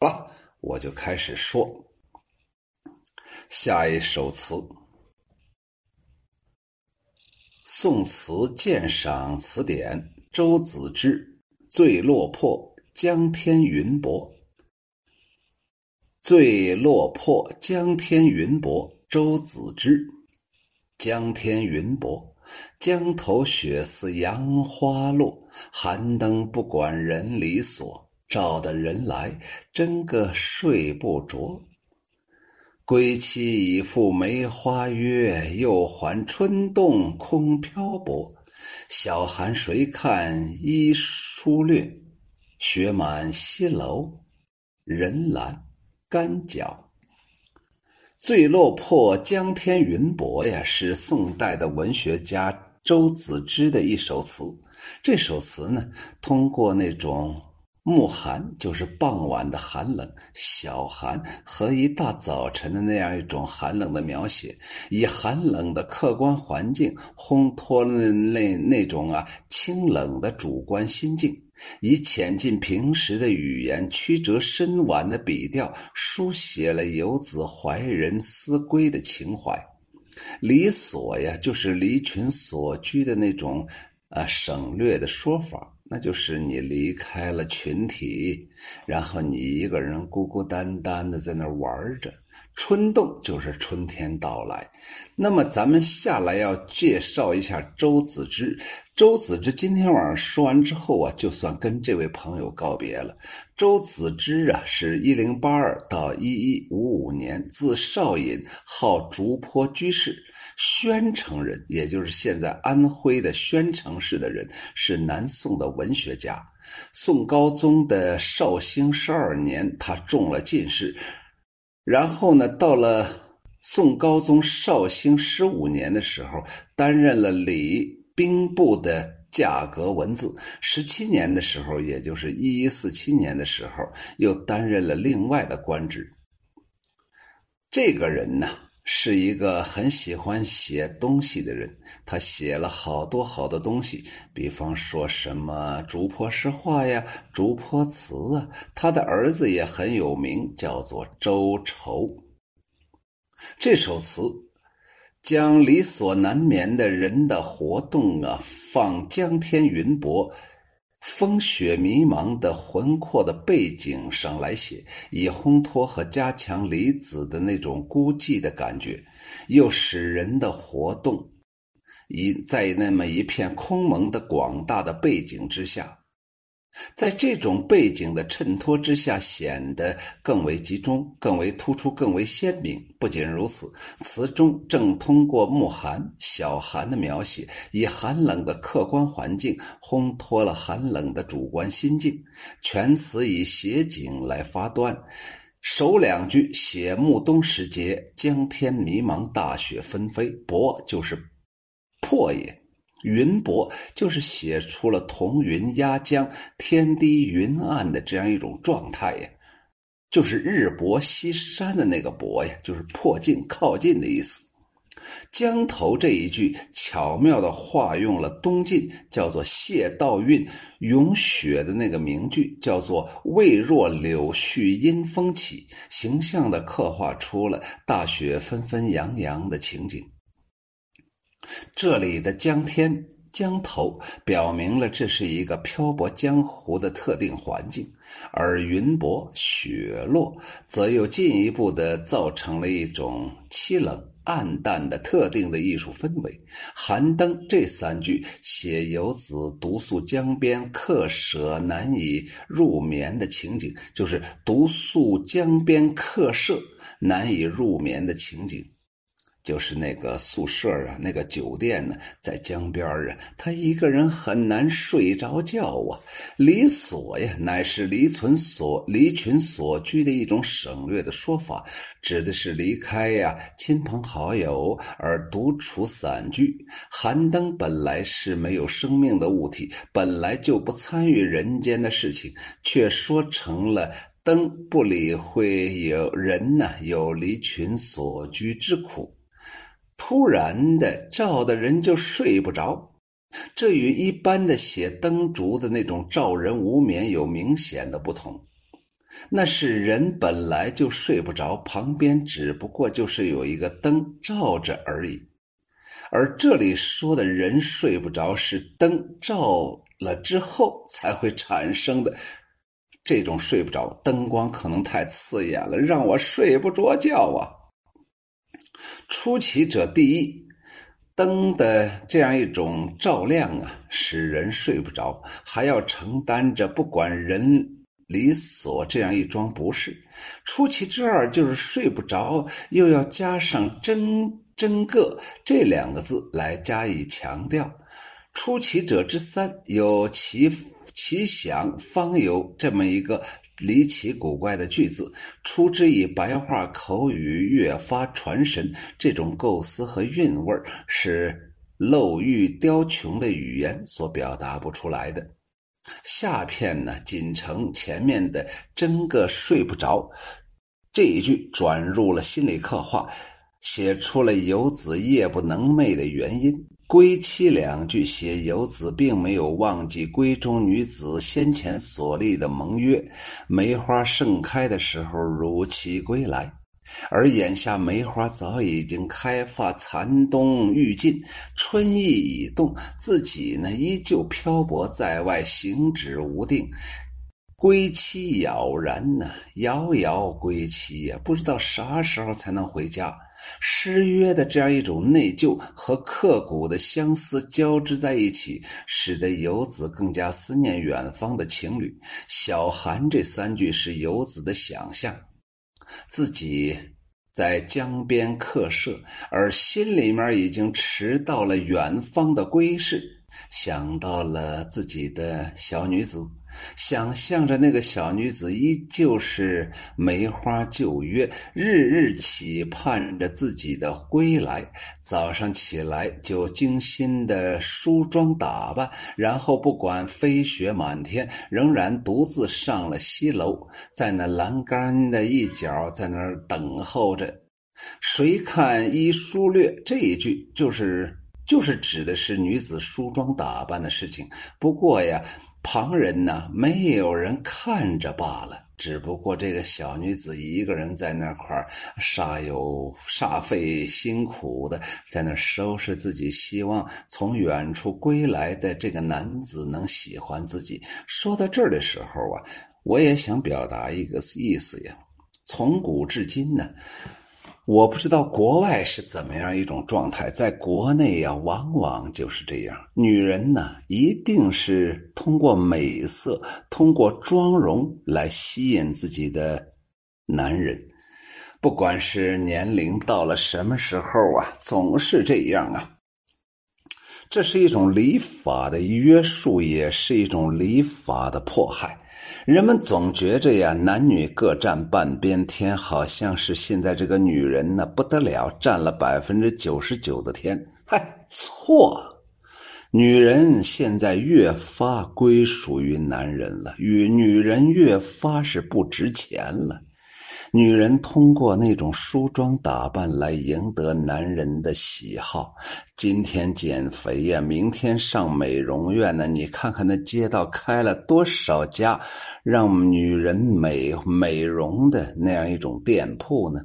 了，我就开始说下一首词，《宋词鉴赏词典》周子之《醉落魄江天云薄》。醉落魄江天云薄，周子之。江天云薄，江头雪似杨花落，寒灯不管人离索。照得人来，真个睡不着。归期已赴梅花约，又还春动空漂泊。小寒谁看衣疏略？雪满西楼，人懒干脚。醉落魄江天云薄呀，是宋代的文学家周子之的一首词。这首词呢，通过那种。暮寒就是傍晚的寒冷，小寒和一大早晨的那样一种寒冷的描写，以寒冷的客观环境烘托了那那种啊清冷的主观心境，以浅近平实的语言，曲折深婉的笔调，书写了游子怀人思归的情怀。离所呀，就是离群所居的那种啊省略的说法。那就是你离开了群体，然后你一个人孤孤单单的在那玩着。春动就是春天到来。那么咱们下来要介绍一下周子之。周子之今天晚上说完之后啊，就算跟这位朋友告别了。周子之啊，是一零八二到一一五五年，字少隐，号竹坡居士。宣城人，也就是现在安徽的宣城市的人，是南宋的文学家。宋高宗的绍兴十二年，他中了进士，然后呢，到了宋高宗绍兴十五年的时候，担任了礼兵部的价格文字。十七年的时候，也就是一一四七年的时候，又担任了另外的官职。这个人呢？是一个很喜欢写东西的人，他写了好多好多东西，比方说什么《竹坡诗话》呀，《竹坡词》啊。他的儿子也很有名，叫做周畴。这首词将理所难眠的人的活动啊，放江天云薄。风雪迷茫的魂魄的背景上来写，以烘托和加强李子的那种孤寂的感觉，又使人的活动，以在那么一片空蒙的广大的背景之下。在这种背景的衬托之下，显得更为集中、更为突出、更为鲜明。不仅如此，词中正通过暮寒、小寒的描写，以寒冷的客观环境烘托了寒冷的主观心境。全词以写景来发端，首两句写暮冬时节，江天迷茫，大雪纷飞，薄就是破也。云薄就是写出了彤云压江、天低云暗的这样一种状态呀，就是日薄西山的那个薄呀，就是迫近、靠近的意思。江头这一句巧妙的化用了东晋叫做谢道韫咏雪的那个名句，叫做“未若柳絮因风起”，形象的刻画出了大雪纷纷扬扬的情景。这里的江天、江头表明了这是一个漂泊江湖的特定环境，而云薄、雪落则又进一步的造成了一种凄冷、暗淡的特定的艺术氛围。寒灯这三句写游子独宿江边、客舍难以入眠的情景，就是独宿江边客舍难以入眠的情景。就是那个宿舍啊，那个酒店呢，在江边啊，他一个人很难睡着觉啊。离所呀，乃是离群所离群所居的一种省略的说法，指的是离开呀亲朋好友而独处散居。寒灯本来是没有生命的物体，本来就不参与人间的事情，却说成了灯不理会有人呢有离群所居之苦。突然的照的人就睡不着，这与一般的写灯烛的那种照人无眠有明显的不同。那是人本来就睡不着，旁边只不过就是有一个灯照着而已。而这里说的人睡不着，是灯照了之后才会产生的这种睡不着。灯光可能太刺眼了，让我睡不着觉啊。出奇者第一，灯的这样一种照亮啊，使人睡不着，还要承担着不管人。理所这样一桩不是，出奇之二就是睡不着，又要加上真真个这两个字来加以强调。出奇者之三，有其其想方有这么一个离奇古怪的句子，出之以白话口语，越发传神。这种构思和韵味是漏玉雕琼的语言所表达不出来的。下片呢，仅承前面的“真个睡不着”这一句，转入了心理刻画，写出了游子夜不能寐的原因。归期两句写游子并没有忘记闺中女子先前所立的盟约，梅花盛开的时候如期归来。而眼下梅花早已经开发，残冬欲尽，春意已动，自己呢依旧漂泊在外，行止无定，归期杳然呢，遥遥归期呀，不知道啥时候才能回家。失约的这样一种内疚和刻骨的相思交织在一起，使得游子更加思念远方的情侣。小寒这三句是游子的想象。自己在江边客舍，而心里面已经迟到了远方的归市，想到了自己的小女子。想象着那个小女子依旧是梅花旧约，日日期盼着自己的归来。早上起来就精心的梳妆打扮，然后不管飞雪满天，仍然独自上了西楼，在那栏杆的一角，在那儿等候着。谁看一书略这一句，就是就是指的是女子梳妆打扮的事情。不过呀。旁人呢，没有人看着罢了。只不过这个小女子一个人在那块儿，煞有煞费辛苦的在那收拾自己，希望从远处归来的这个男子能喜欢自己。说到这儿的时候啊，我也想表达一个意思呀。从古至今呢。我不知道国外是怎么样一种状态，在国内呀，往往就是这样。女人呢，一定是通过美色、通过妆容来吸引自己的男人，不管是年龄到了什么时候啊，总是这样啊。这是一种礼法的约束，也是一种礼法的迫害。人们总觉着呀，男女各占半边天，好像是现在这个女人呢不得了，占了百分之九十九的天。嗨，错，女人现在越发归属于男人了，与女人越发是不值钱了。女人通过那种梳妆打扮来赢得男人的喜好，今天减肥呀，明天上美容院呢。你看看那街道开了多少家让女人美美容的那样一种店铺呢？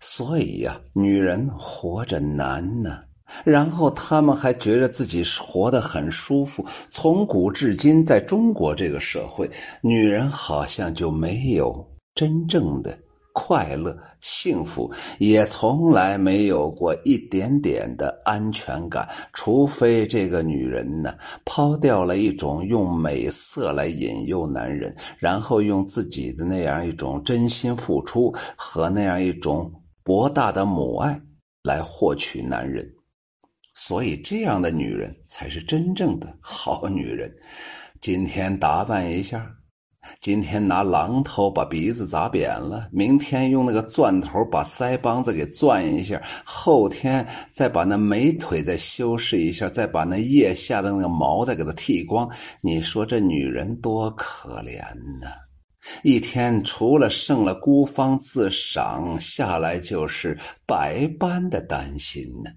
所以呀，女人活着难呢，然后他们还觉得自己活得很舒服。从古至今，在中国这个社会，女人好像就没有。真正的快乐、幸福，也从来没有过一点点的安全感。除非这个女人呢，抛掉了一种用美色来引诱男人，然后用自己的那样一种真心付出和那样一种博大的母爱来获取男人。所以，这样的女人才是真正的好女人。今天打扮一下。今天拿榔头把鼻子砸扁了，明天用那个钻头把腮帮子给钻一下，后天再把那美腿再修饰一下，再把那腋下的那个毛再给它剃光。你说这女人多可怜呐！一天除了剩了孤芳自赏，下来就是百般的担心呢。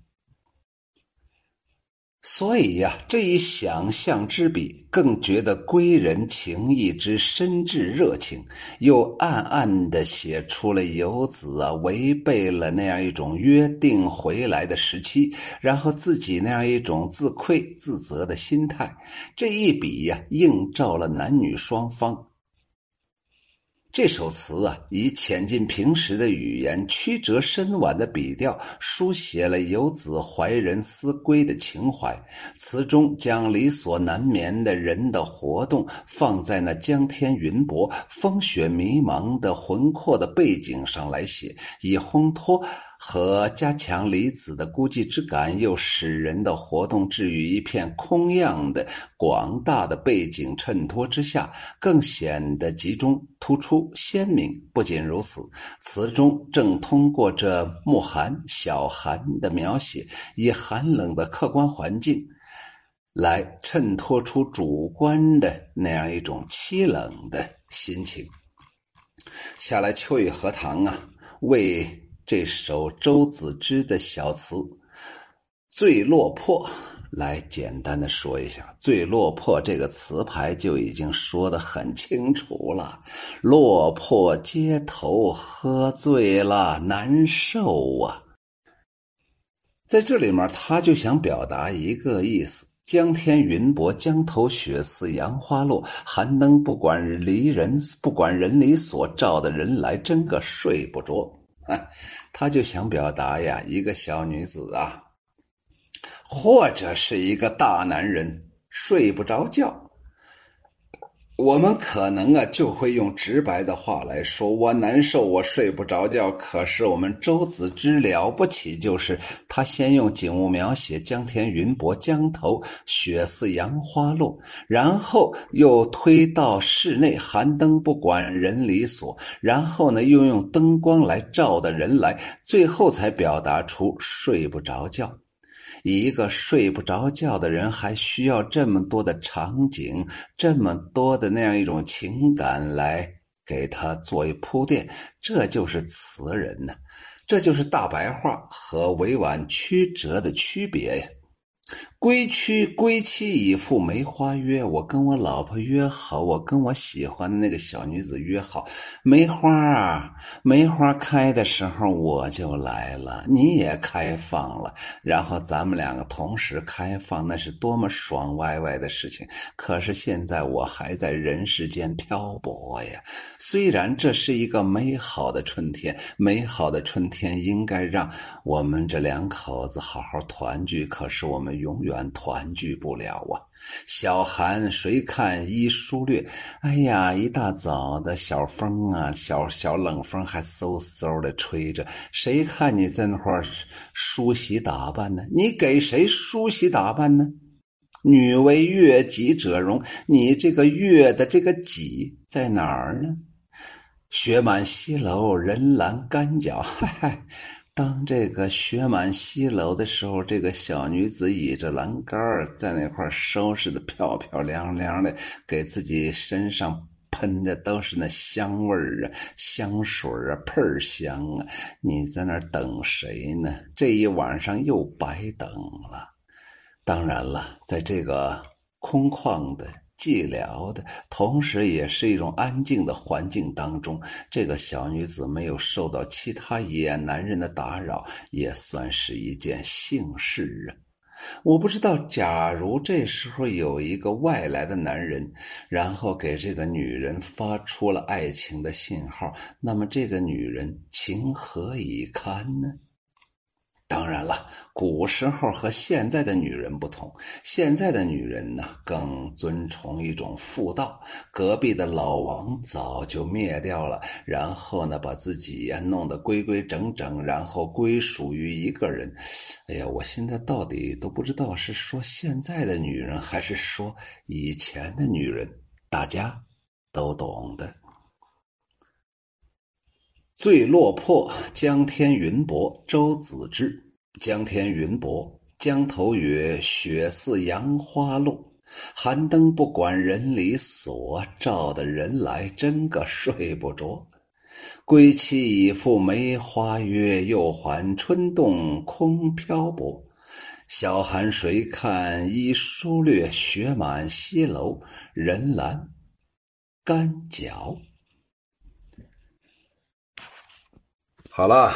所以呀，这一想象之笔，更觉得归人情谊之深挚热情，又暗暗的写出了游子啊违背了那样一种约定回来的时期，然后自己那样一种自愧自责的心态。这一笔呀，映照了男女双方。这首词啊，以浅近平实的语言、曲折深婉的笔调，书写了游子怀人思归的情怀。词中将理所难眠的人的活动放在那江天云薄、风雪迷茫的魂魄的背景上来写，以烘托。和加强离子的孤寂之感，又使人的活动置于一片空样的广大的背景衬托之下，更显得集中、突出、鲜明。不仅如此，词中正通过这暮寒、小寒的描写，以寒冷的客观环境来衬托出主观的那样一种凄冷的心情。下来，秋雨荷塘啊，为。这首周子之的小词《醉落魄》，来简单的说一下，“醉落魄”这个词牌就已经说的很清楚了。落魄街头喝醉了，难受啊！在这里面，他就想表达一个意思：江天云薄，江头雪似杨花落，寒灯不管离人，不管人里所照的人来，真个睡不着。他就想表达呀，一个小女子啊，或者是一个大男人睡不着觉。我们可能啊，就会用直白的话来说：“我难受，我睡不着觉。”可是我们周子之了不起，就是他先用景物描写江天云薄，江头雪似杨花落，然后又推到室内，寒灯不管人离所，然后呢，又用灯光来照的人来，最后才表达出睡不着觉。一个睡不着觉的人，还需要这么多的场景，这么多的那样一种情感来给他做一铺垫，这就是词人呢，这就是大白话和委婉曲折的区别呀。归去归期已赴梅花约，我跟我老婆约好，我跟我喜欢的那个小女子约好，梅花啊，梅花开的时候我就来了，你也开放了，然后咱们两个同时开放，那是多么爽歪歪的事情。可是现在我还在人世间漂泊呀。虽然这是一个美好的春天，美好的春天应该让我们这两口子好好团聚，可是我们永远。团聚不了啊！小寒谁看一疏略？哎呀，一大早的小风啊，小小冷风还嗖嗖的吹着，谁看你在那块梳洗打扮呢？你给谁梳洗打扮呢？女为悦己者容，你这个悦的这个己在哪儿呢？雪满西楼，人拦干脚，嗨嗨。当这个雪满西楼的时候，这个小女子倚着栏杆在那块收拾的漂漂亮亮的，给自己身上喷的都是那香味儿啊，香水啊，喷香啊。你在那等谁呢？这一晚上又白等了。当然了，在这个空旷的。寂寥的同时，也是一种安静的环境当中，这个小女子没有受到其他野男人的打扰，也算是一件幸事啊。我不知道，假如这时候有一个外来的男人，然后给这个女人发出了爱情的信号，那么这个女人情何以堪呢？当然了，古时候和现在的女人不同。现在的女人呢，更尊崇一种妇道。隔壁的老王早就灭掉了，然后呢，把自己呀弄得规规整整，然后归属于一个人。哎呀，我现在到底都不知道是说现在的女人，还是说以前的女人。大家都懂的。醉落魄，江天云薄。周子之。江天云薄，江头月，雪似杨花落。寒灯不管人离所，照的人来真个睡不着。归期已赴梅花约，又还春动空漂泊。小寒谁看已疏略，雪满西楼人阑干角。好了